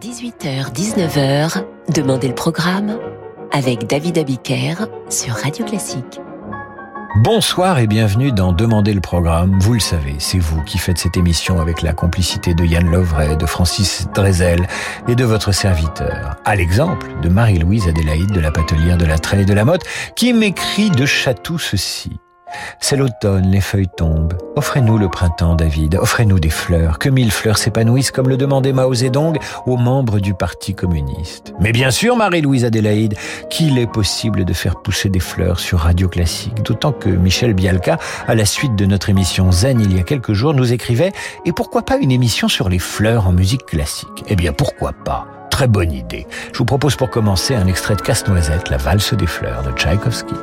18h-19h, Demandez le programme avec David Abiker sur Radio Classique. Bonsoir et bienvenue dans Demandez le programme. Vous le savez, c'est vous qui faites cette émission avec la complicité de Yann Lovray, de Francis Drezel et de votre serviteur. À l'exemple de Marie-Louise Adélaïde de la Patelière de la Treille de la Motte qui m'écrit de Chatou ceci. C'est l'automne, les feuilles tombent. Offrez-nous le printemps, David. Offrez-nous des fleurs. Que mille fleurs s'épanouissent comme le demandait Mao Zedong aux membres du Parti communiste. Mais bien sûr, Marie-Louise Adélaïde, qu'il est possible de faire pousser des fleurs sur Radio Classique. D'autant que Michel Bialka, à la suite de notre émission Zen il y a quelques jours, nous écrivait Et pourquoi pas une émission sur les fleurs en musique classique? Eh bien, pourquoi pas? Très bonne idée. Je vous propose pour commencer un extrait de Casse-Noisette, La valse des fleurs de Tchaïkovski.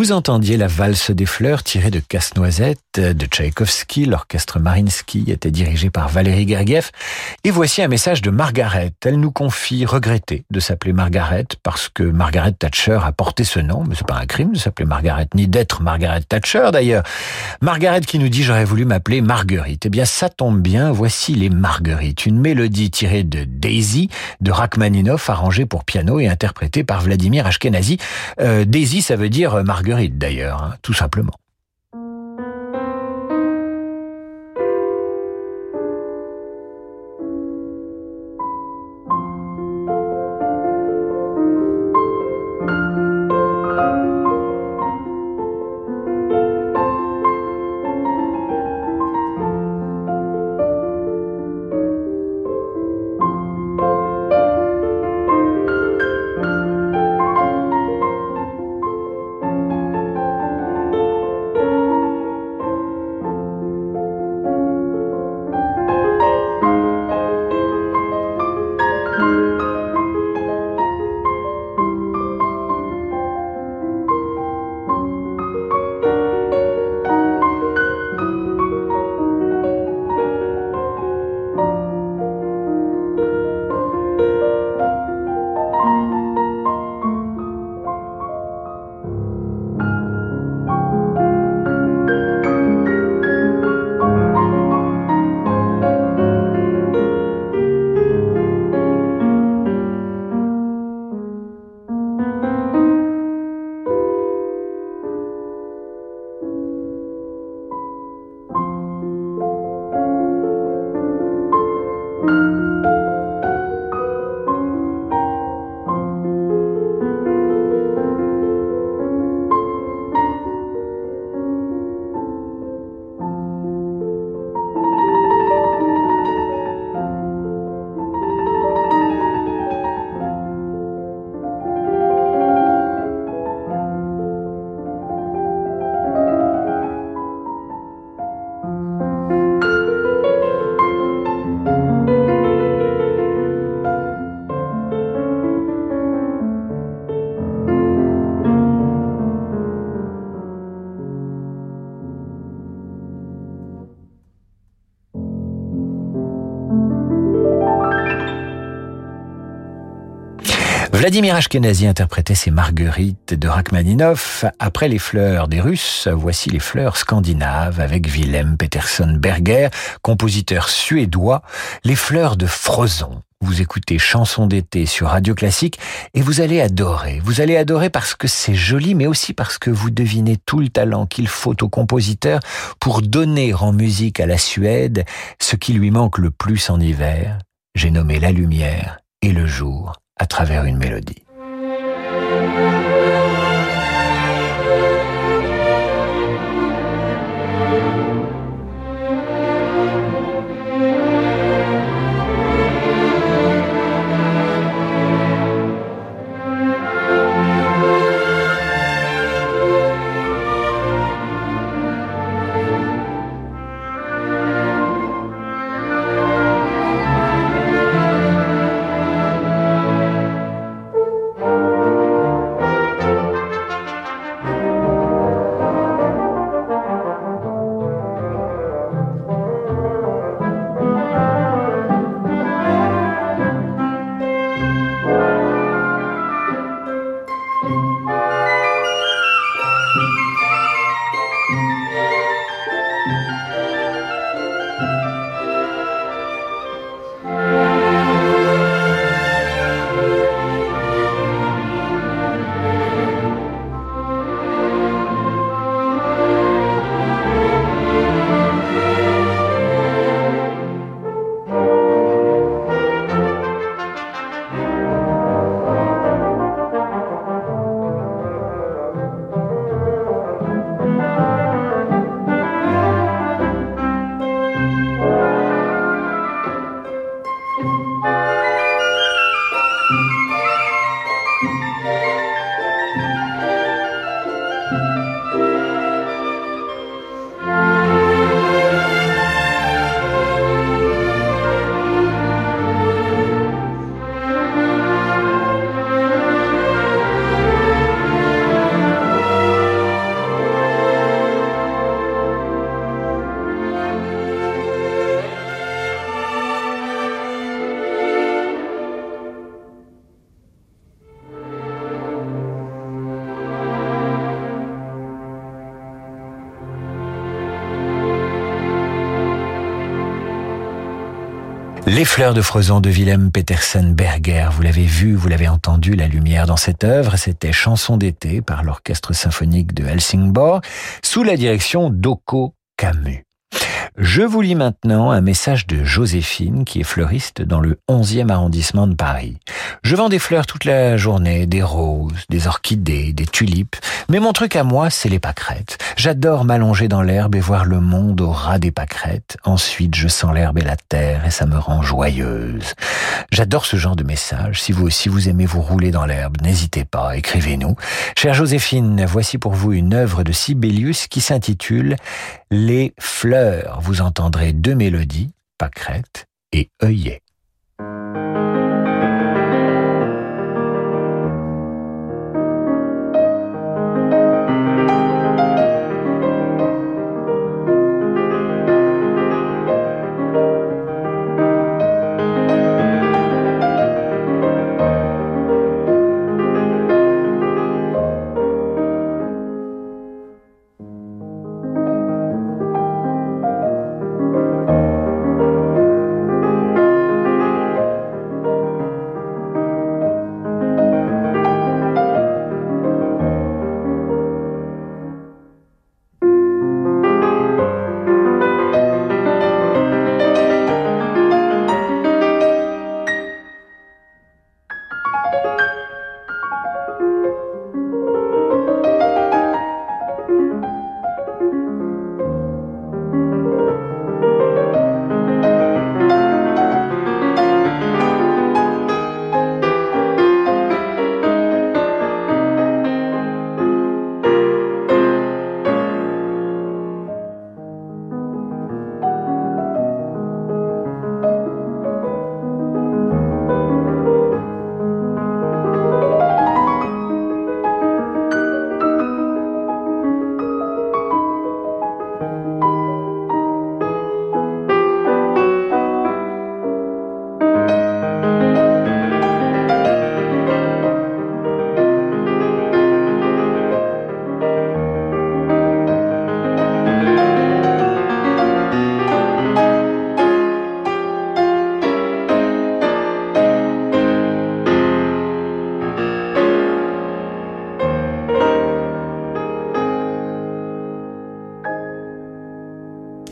Vous entendiez la valse des fleurs tirée de Casse-Noisette de Tchaïkovski. L'orchestre Marinsky était dirigé par Valérie Gergiev. Et voici un message de Margaret. Elle nous confie regretter de s'appeler Margaret parce que Margaret Thatcher a porté ce nom. Mais c'est pas un crime de s'appeler Margaret, ni d'être Margaret Thatcher d'ailleurs. Margaret qui nous dit j'aurais voulu m'appeler Marguerite. Eh bien, ça tombe bien. Voici les Marguerites. Une mélodie tirée de Daisy de Rachmaninoff arrangée pour piano et interprétée par Vladimir Ashkenazi. Euh, Daisy, ça veut dire Marguerite d'ailleurs, hein, tout simplement. Vladimir Ashkenazi interprétait ses marguerites de Rachmaninoff. Après les fleurs des Russes, voici les fleurs scandinaves avec Willem Peterson Berger, compositeur suédois, les fleurs de Frozon. Vous écoutez Chanson d'été sur Radio Classique et vous allez adorer. Vous allez adorer parce que c'est joli, mais aussi parce que vous devinez tout le talent qu'il faut au compositeur pour donner en musique à la Suède ce qui lui manque le plus en hiver. J'ai nommé la lumière et le jour à travers une mélodie. Les fleurs de Frezon de Willem Petersen Berger, vous l'avez vu, vous l'avez entendu, la lumière dans cette œuvre, c'était Chanson d'été par l'orchestre symphonique de Helsingborg, sous la direction d'Oko Camus. Je vous lis maintenant un message de Joséphine, qui est fleuriste dans le 11e arrondissement de Paris. Je vends des fleurs toute la journée, des roses, des orchidées, des tulipes, mais mon truc à moi, c'est les pâquerettes. J'adore m'allonger dans l'herbe et voir le monde au ras des pâquerettes. Ensuite, je sens l'herbe et la terre et ça me rend joyeuse. J'adore ce genre de message. Si vous aussi vous aimez vous rouler dans l'herbe, n'hésitez pas, écrivez-nous. Chère Joséphine, voici pour vous une œuvre de Sibelius qui s'intitule Les fleurs vous entendrez deux mélodies, pâquerette et œillet.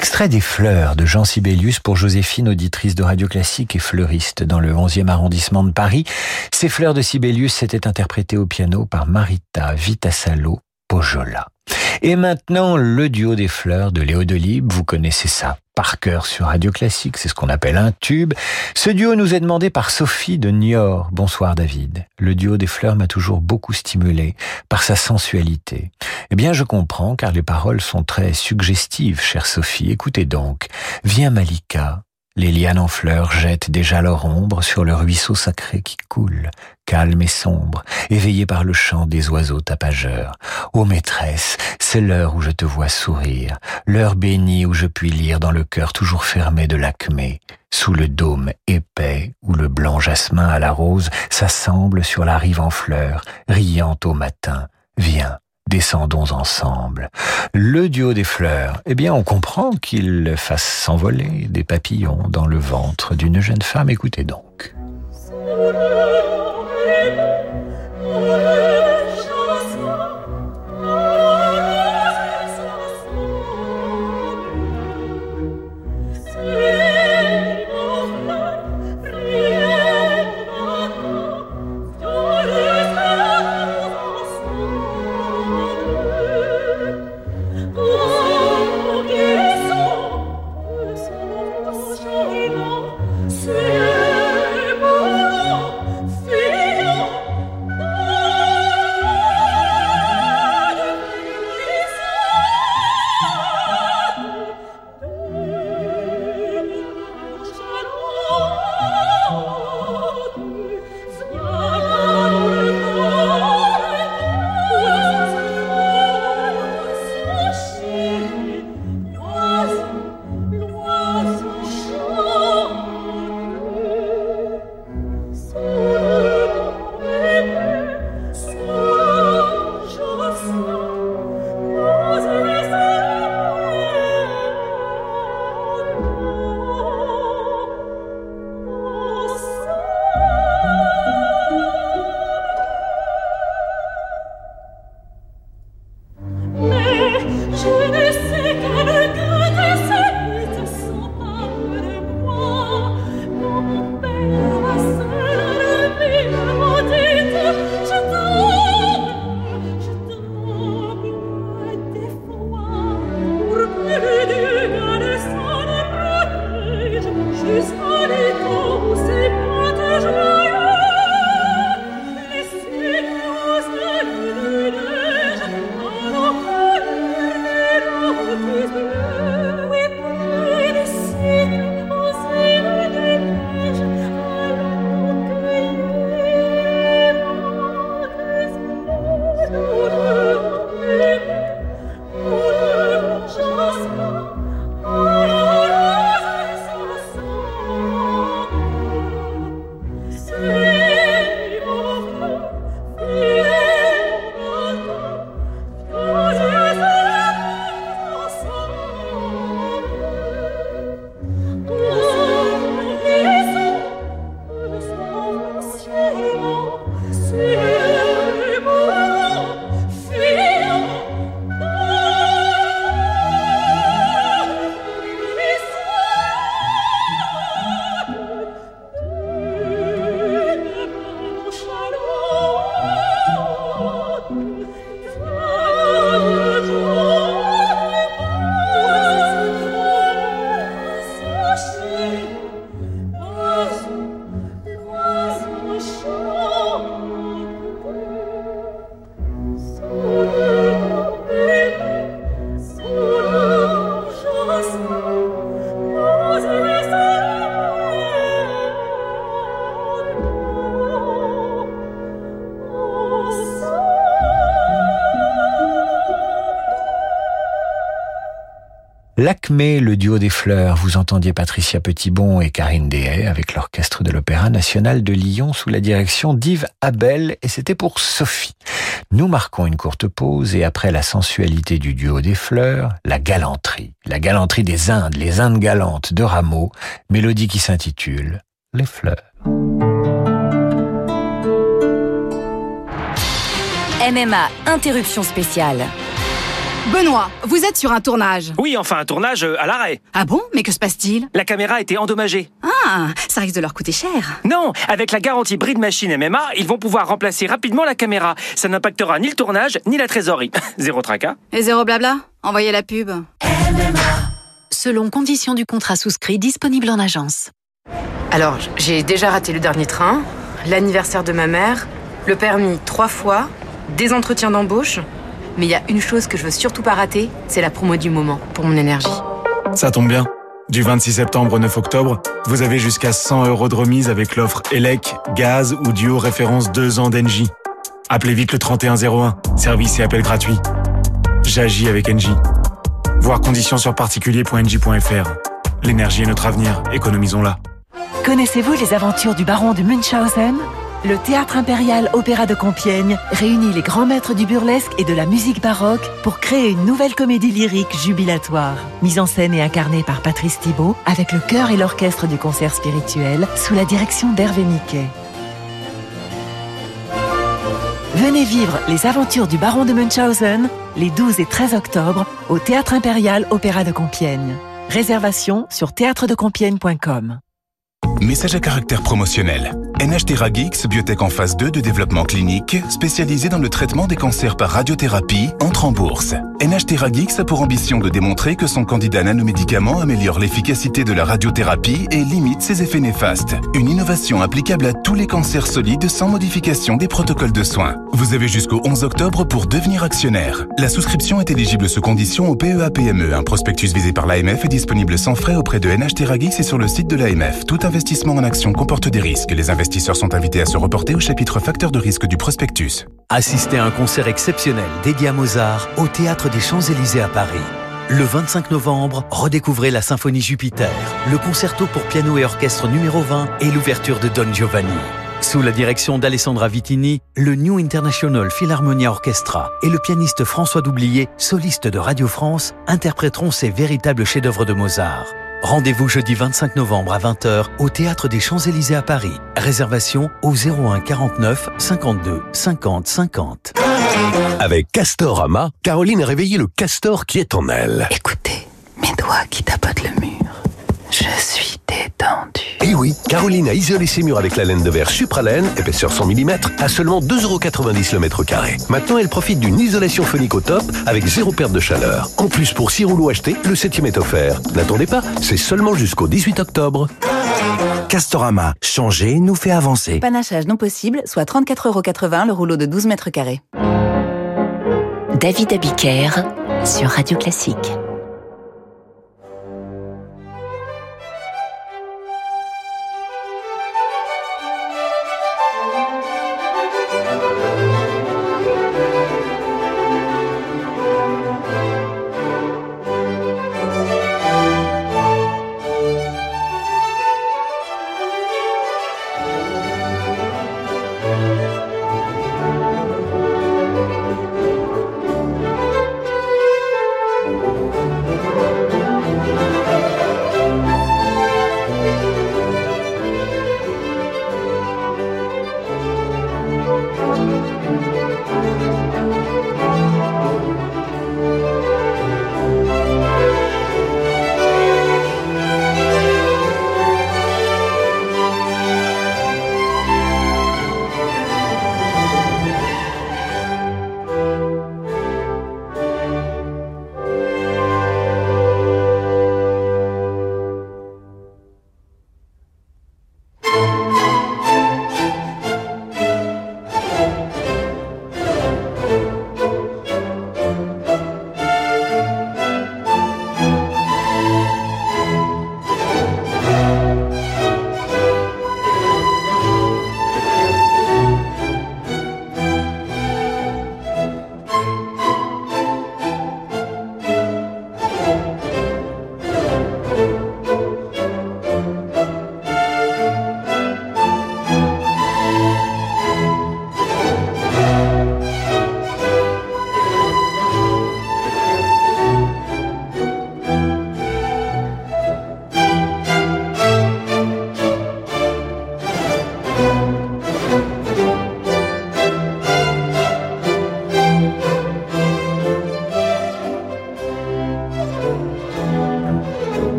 Extrait des fleurs de Jean Sibelius pour Joséphine, auditrice de Radio Classique et fleuriste dans le 11e arrondissement de Paris. Ces fleurs de Sibelius s'étaient interprétées au piano par Marita Vitasalo Pojola. Et maintenant, le duo des fleurs de Léo vous connaissez ça par cœur sur Radio Classique, c'est ce qu'on appelle un tube. Ce duo nous est demandé par Sophie de Niort. Bonsoir David. Le duo des fleurs m'a toujours beaucoup stimulé par sa sensualité. Eh bien, je comprends car les paroles sont très suggestives, chère Sophie. Écoutez donc. Viens Malika, les lianes en fleurs jettent déjà leur ombre sur le ruisseau sacré qui coule, calme et sombre, éveillé par le chant des oiseaux tapageurs. Ô maîtresse, c'est l'heure où je te vois sourire, l'heure bénie où je puis lire dans le cœur toujours fermé de l'acmé, sous le dôme épais où le blanc jasmin à la rose s'assemble sur la rive en fleurs, riant au matin. Viens, descendons ensemble. Le duo des fleurs, eh bien on comprend qu'il fasse s'envoler des papillons dans le ventre d'une jeune femme. Écoutez donc. L'acmé, le duo des fleurs, vous entendiez Patricia Petitbon et Karine Dehay avec l'orchestre de l'Opéra national de Lyon sous la direction d'Yves Abel et c'était pour Sophie. Nous marquons une courte pause et après la sensualité du duo des fleurs, la galanterie, la galanterie des Indes, les Indes galantes de Rameau, mélodie qui s'intitule Les fleurs. MMA, interruption spéciale. Benoît, vous êtes sur un tournage. Oui, enfin un tournage euh, à l'arrêt. Ah bon? Mais que se passe-t-il? La caméra a été endommagée. Ah, ça risque de leur coûter cher. Non, avec la garantie Bride Machine MMA, ils vont pouvoir remplacer rapidement la caméra. Ça n'impactera ni le tournage, ni la trésorerie. zéro tracas. Et zéro blabla? Envoyez la pub. Selon conditions du contrat souscrit disponible en agence. Alors, j'ai déjà raté le dernier train, l'anniversaire de ma mère, le permis trois fois, des entretiens d'embauche. Mais il y a une chose que je veux surtout pas rater, c'est la promo du moment pour mon énergie. Ça tombe bien. Du 26 septembre au 9 octobre, vous avez jusqu'à 100 euros de remise avec l'offre ELEC, gaz ou duo référence 2 ans d'Engie. Appelez vite le 3101, service et appel gratuit. J'agis avec Engie. Voir conditions sur particulier.engie.fr. L'énergie est notre avenir, économisons-la. Connaissez-vous les aventures du baron de Munchausen? Le Théâtre impérial Opéra de Compiègne réunit les grands maîtres du burlesque et de la musique baroque pour créer une nouvelle comédie lyrique jubilatoire. Mise en scène et incarnée par Patrice Thibault avec le chœur et l'orchestre du concert spirituel sous la direction d'Hervé Miquet. Venez vivre les aventures du baron de Munchausen les 12 et 13 octobre au Théâtre impérial Opéra de Compiègne. Réservation sur théâtredecompiègne.com. Message à caractère promotionnel. NH Gx, biotech en phase 2 de développement clinique, spécialisée dans le traitement des cancers par radiothérapie, entre en bourse. NH Gx a pour ambition de démontrer que son candidat nanomédicament améliore l'efficacité de la radiothérapie et limite ses effets néfastes. Une innovation applicable à tous les cancers solides sans modification des protocoles de soins. Vous avez jusqu'au 11 octobre pour devenir actionnaire. La souscription est éligible sous condition au PEA-PME. Un prospectus visé par l'AMF est disponible sans frais auprès de NH Gx et sur le site de l'AMF. Tout investissement en action comporte des risques. Les investisseurs sont invités à se reporter au chapitre facteurs de risque du prospectus. Assistez à un concert exceptionnel dédié à Mozart au Théâtre des Champs-Élysées à Paris. Le 25 novembre, redécouvrez la Symphonie Jupiter, le concerto pour piano et orchestre numéro 20 et l'ouverture de Don Giovanni. Sous la direction d'Alessandra Vitini, le New International Philharmonia Orchestra et le pianiste François Doublier, soliste de Radio France, interpréteront ces véritables chefs-d'œuvre de Mozart. Rendez-vous jeudi 25 novembre à 20h au Théâtre des Champs-Élysées à Paris. Réservation au 01 49 52 50 50. Avec Castorama, Caroline a réveillé le castor qui est en elle. Écoutez, mes doigts qui tapotent le mur. Je suis détendu. Et eh oui, Caroline a isolé ses murs avec la laine de verre Supralaine, épaisseur 100 mm, à seulement 2,90€ le mètre carré. Maintenant, elle profite d'une isolation phonique au top avec zéro perte de chaleur. En plus, pour 6 rouleaux achetés, le septième est offert. N'attendez pas, c'est seulement jusqu'au 18 octobre. Castorama, changer nous fait avancer. Panachage non possible, soit 34,80€ le rouleau de 12 mètres carrés. David Abiker sur Radio Classique.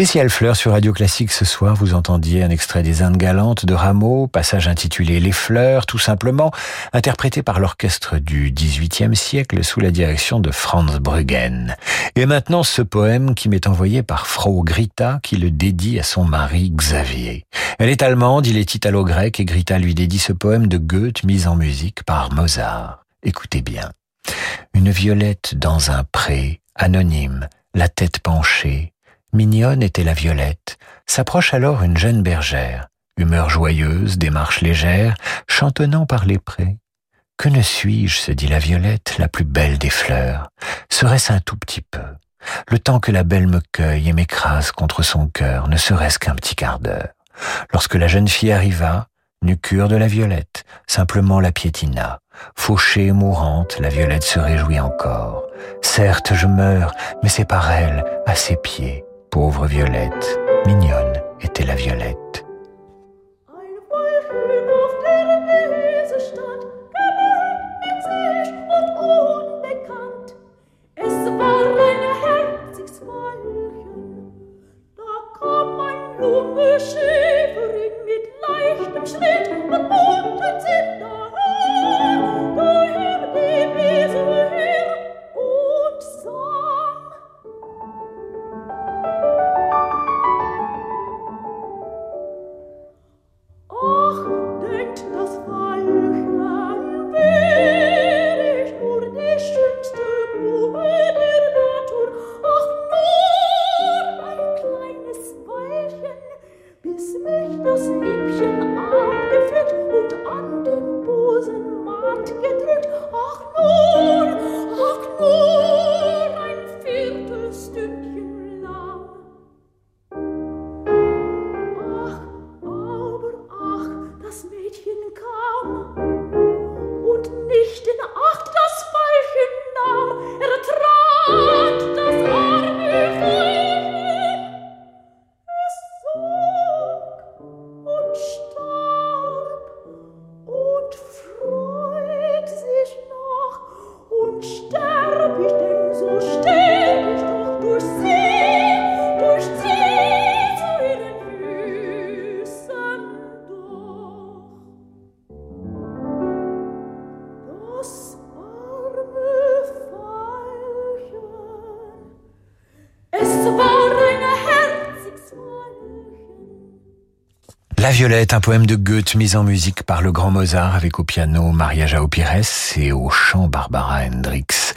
Spécial fleurs sur Radio Classique ce soir, vous entendiez un extrait des Indes galantes de Rameau, passage intitulé Les fleurs, tout simplement, interprété par l'orchestre du XVIIIe siècle sous la direction de Franz Bruggen. Et maintenant ce poème qui m'est envoyé par Frau Grita qui le dédie à son mari Xavier. Elle est allemande, il est italo-grec et Grita lui dédie ce poème de Goethe mis en musique par Mozart. Écoutez bien. Une violette dans un pré, anonyme, la tête penchée, Mignonne était la violette. S'approche alors une jeune bergère, humeur joyeuse, démarche légère, chantonnant par les prés. Que ne suis-je, se dit la violette, la plus belle des fleurs Serait-ce un tout petit peu? Le temps que la belle me cueille et m'écrase contre son cœur, ne serait-ce qu'un petit quart d'heure. Lorsque la jeune fille arriva, n'eut cure de la violette, simplement la piétina. Fauchée et mourante, la violette se réjouit encore. Certes, je meurs, mais c'est par elle, à ses pieds, Pauvre Violette, mignonne était la Violette. La Violette, un poème de Goethe mis en musique par le grand Mozart avec au piano Maria Jao Pires et au chant Barbara Hendricks.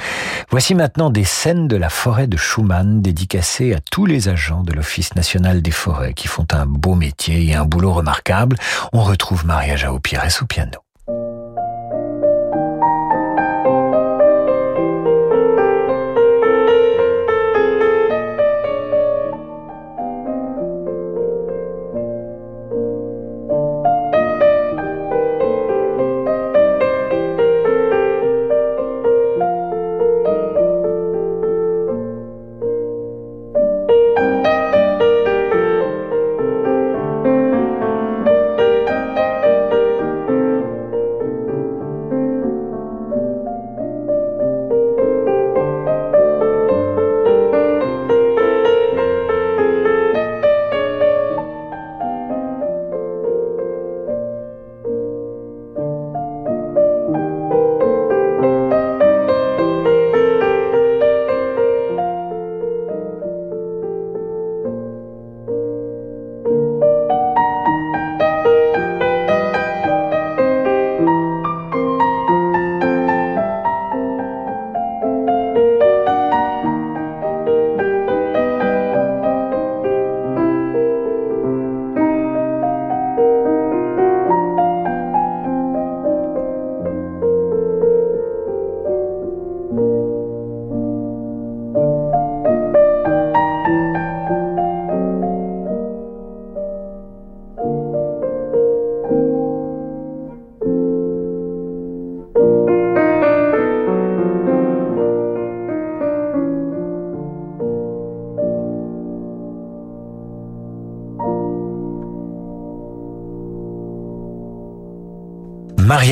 Voici maintenant des scènes de la forêt de Schumann dédicacées à tous les agents de l'Office national des forêts qui font un beau métier et un boulot remarquable. On retrouve Maria Jao Pires au piano.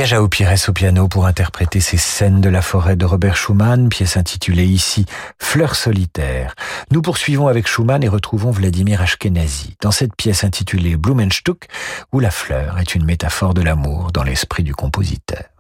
Jao Pires au piano pour interpréter ces scènes de la forêt de Robert Schumann, pièce intitulée ici Fleurs solitaires. Nous poursuivons avec Schumann et retrouvons Vladimir Ashkenazi dans cette pièce intitulée Blumenstück où la fleur est une métaphore de l'amour dans l'esprit du compositeur.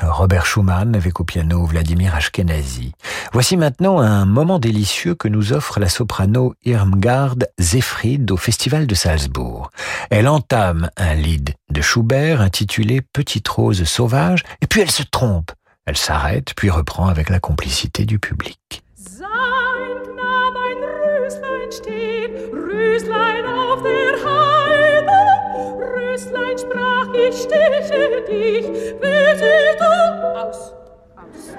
Robert Schumann avec au piano Vladimir Ashkenazi. Voici maintenant un moment délicieux que nous offre la soprano Irmgard Zefried au Festival de Salzbourg. Elle entame un lied de Schubert intitulé Petite rose sauvage et puis elle se trompe. Elle s'arrête puis reprend avec la complicité du public. Sprach, ich steche dich, bitte du aus, aus.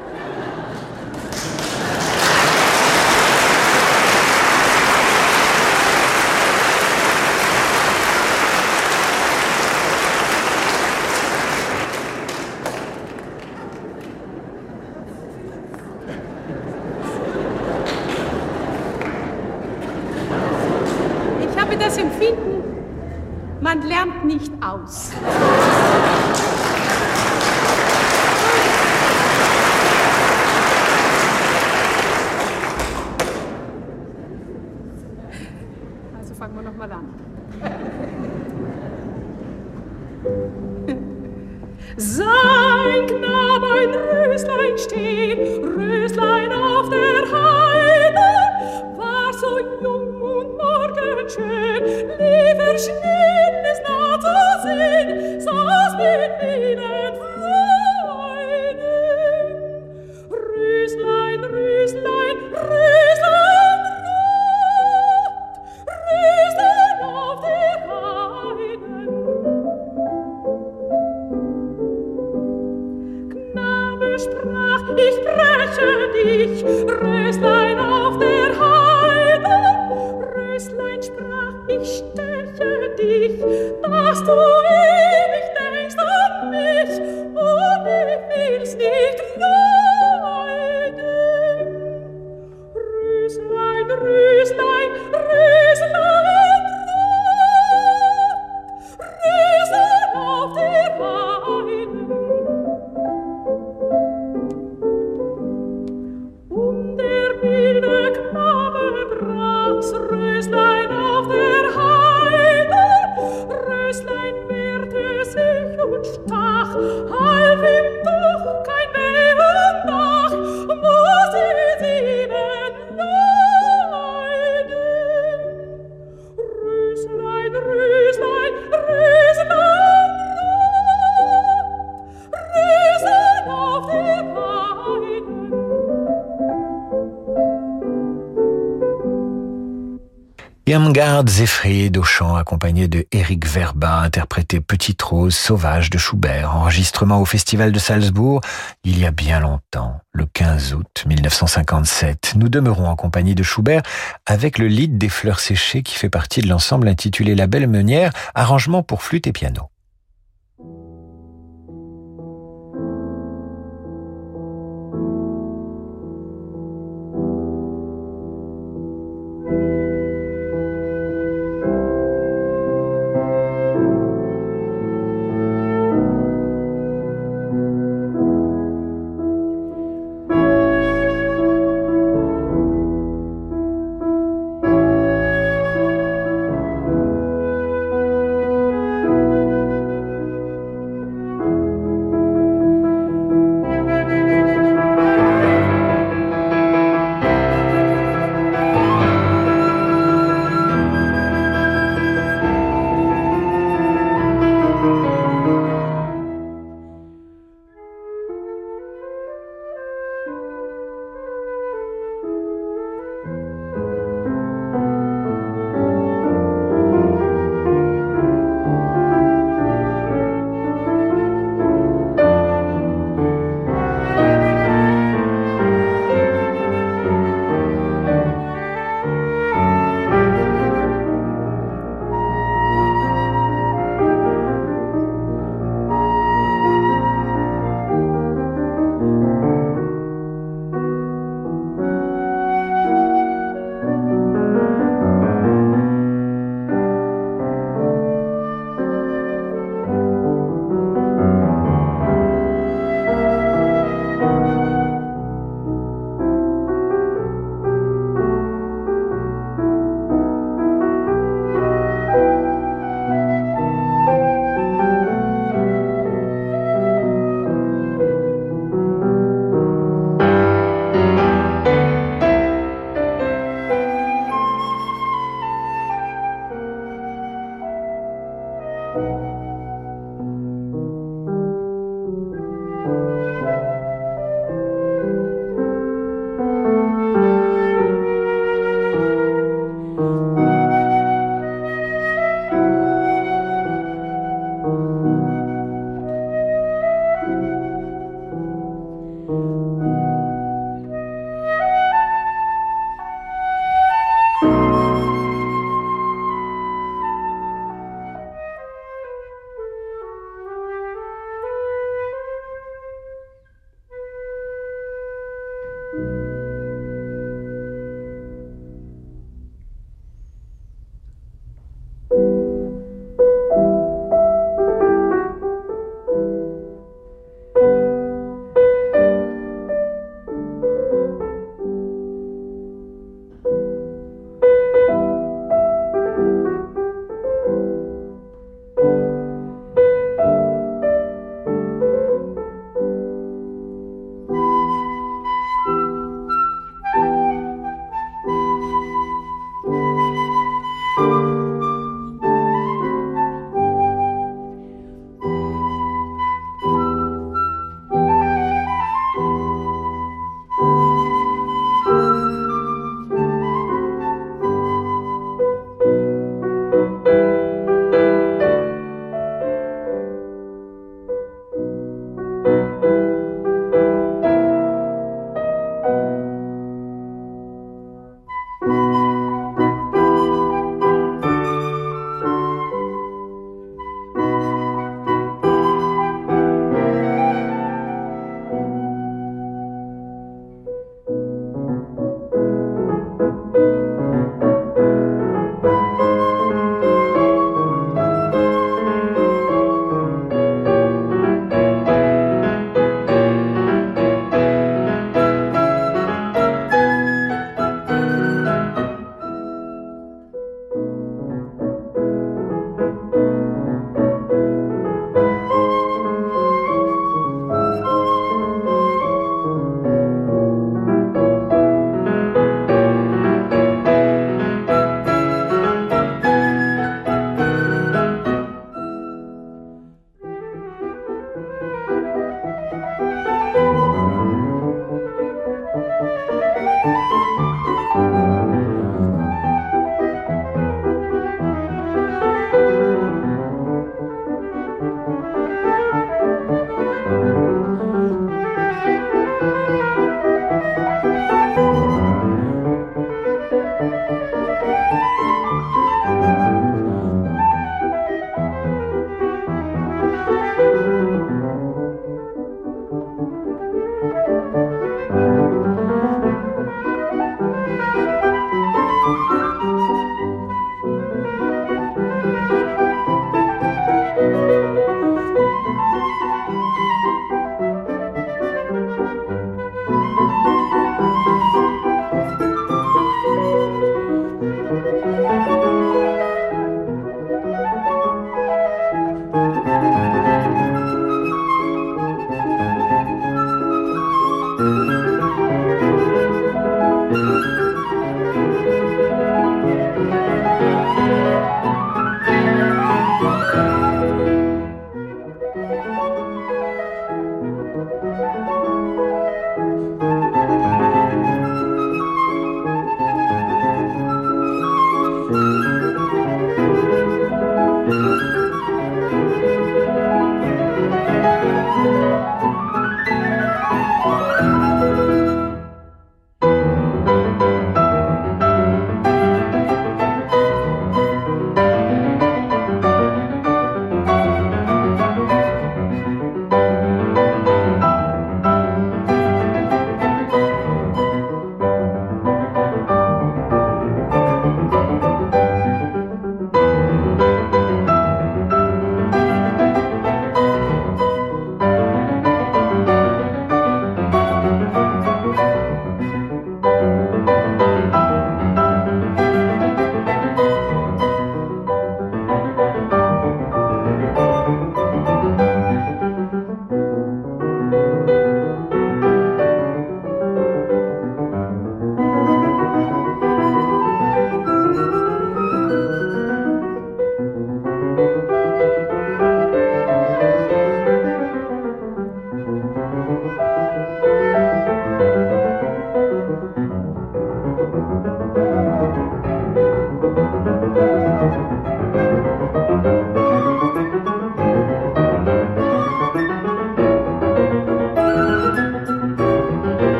house. Zefried au chant accompagné de Eric Verba, interprété Petite Rose sauvage de Schubert, enregistrement au Festival de Salzbourg il y a bien longtemps, le 15 août 1957. Nous demeurons en compagnie de Schubert avec le lead des fleurs séchées qui fait partie de l'ensemble intitulé La Belle Meunière, arrangement pour flûte et piano.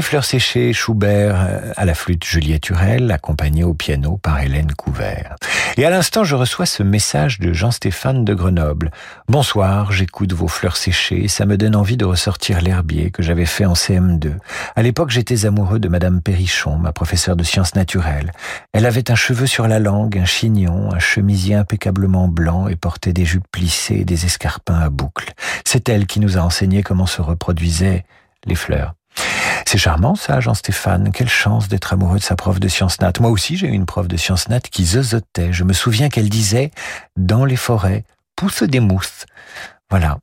Les fleurs séchées, Schubert euh, à la flûte Juliette Hurel, accompagné au piano par Hélène Couvert. Et à l'instant, je reçois ce message de Jean-Stéphane de Grenoble. Bonsoir, j'écoute vos fleurs séchées, ça me donne envie de ressortir l'herbier que j'avais fait en CM2. À l'époque, j'étais amoureux de Madame Perrichon, ma professeure de sciences naturelles. Elle avait un cheveu sur la langue, un chignon, un chemisier impeccablement blanc et portait des jupes plissées et des escarpins à boucles. C'est elle qui nous a enseigné comment se reproduisaient les fleurs. C'est charmant ça, Jean-Stéphane. Quelle chance d'être amoureux de sa prof de sciences nat. Moi aussi, j'ai eu une prof de sciences nat qui zozotait. Je me souviens qu'elle disait « Dans les forêts, poussent des mousses ». Voilà.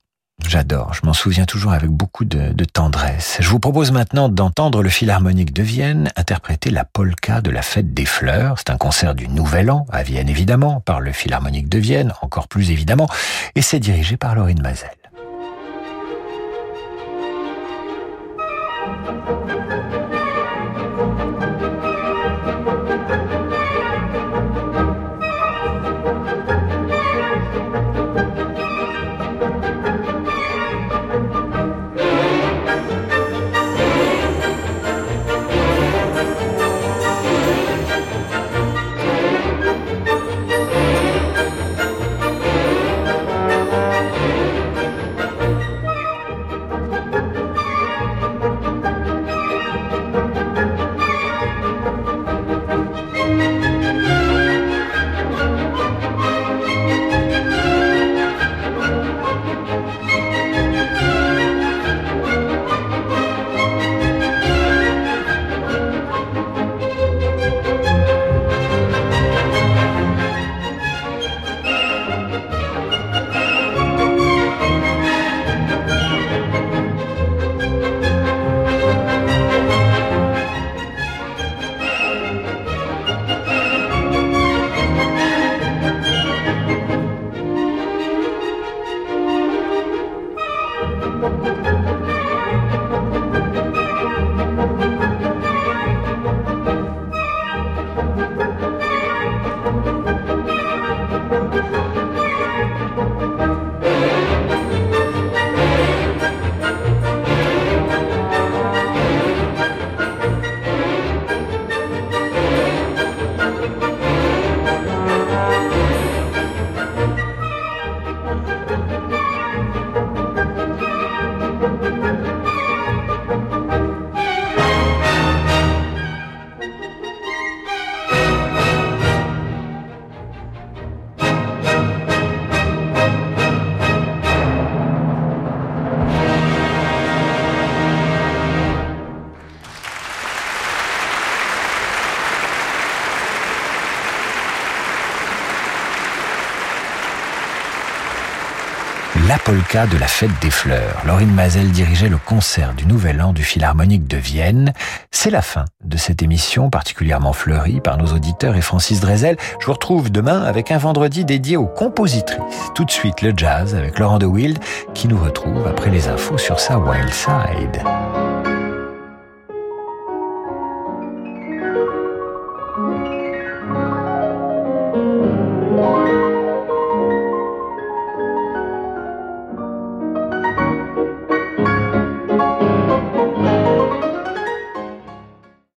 J'adore, je m'en souviens toujours avec beaucoup de, tendresse. Je vous propose maintenant d'entendre le Philharmonique de Vienne interpréter la polka de la fête des fleurs. C'est un concert du Nouvel An, à Vienne évidemment, par le Philharmonique de Vienne, encore plus évidemment, et c'est dirigé par Laurine Mazel. Polka de la fête des fleurs. Laurine Mazel dirigeait le concert du Nouvel An du Philharmonique de Vienne. C'est la fin de cette émission particulièrement fleurie par nos auditeurs et Francis Drezel. Je vous retrouve demain avec un vendredi dédié aux compositrices. Tout de suite le jazz avec Laurent de Wild qui nous retrouve après les infos sur sa Wild Side.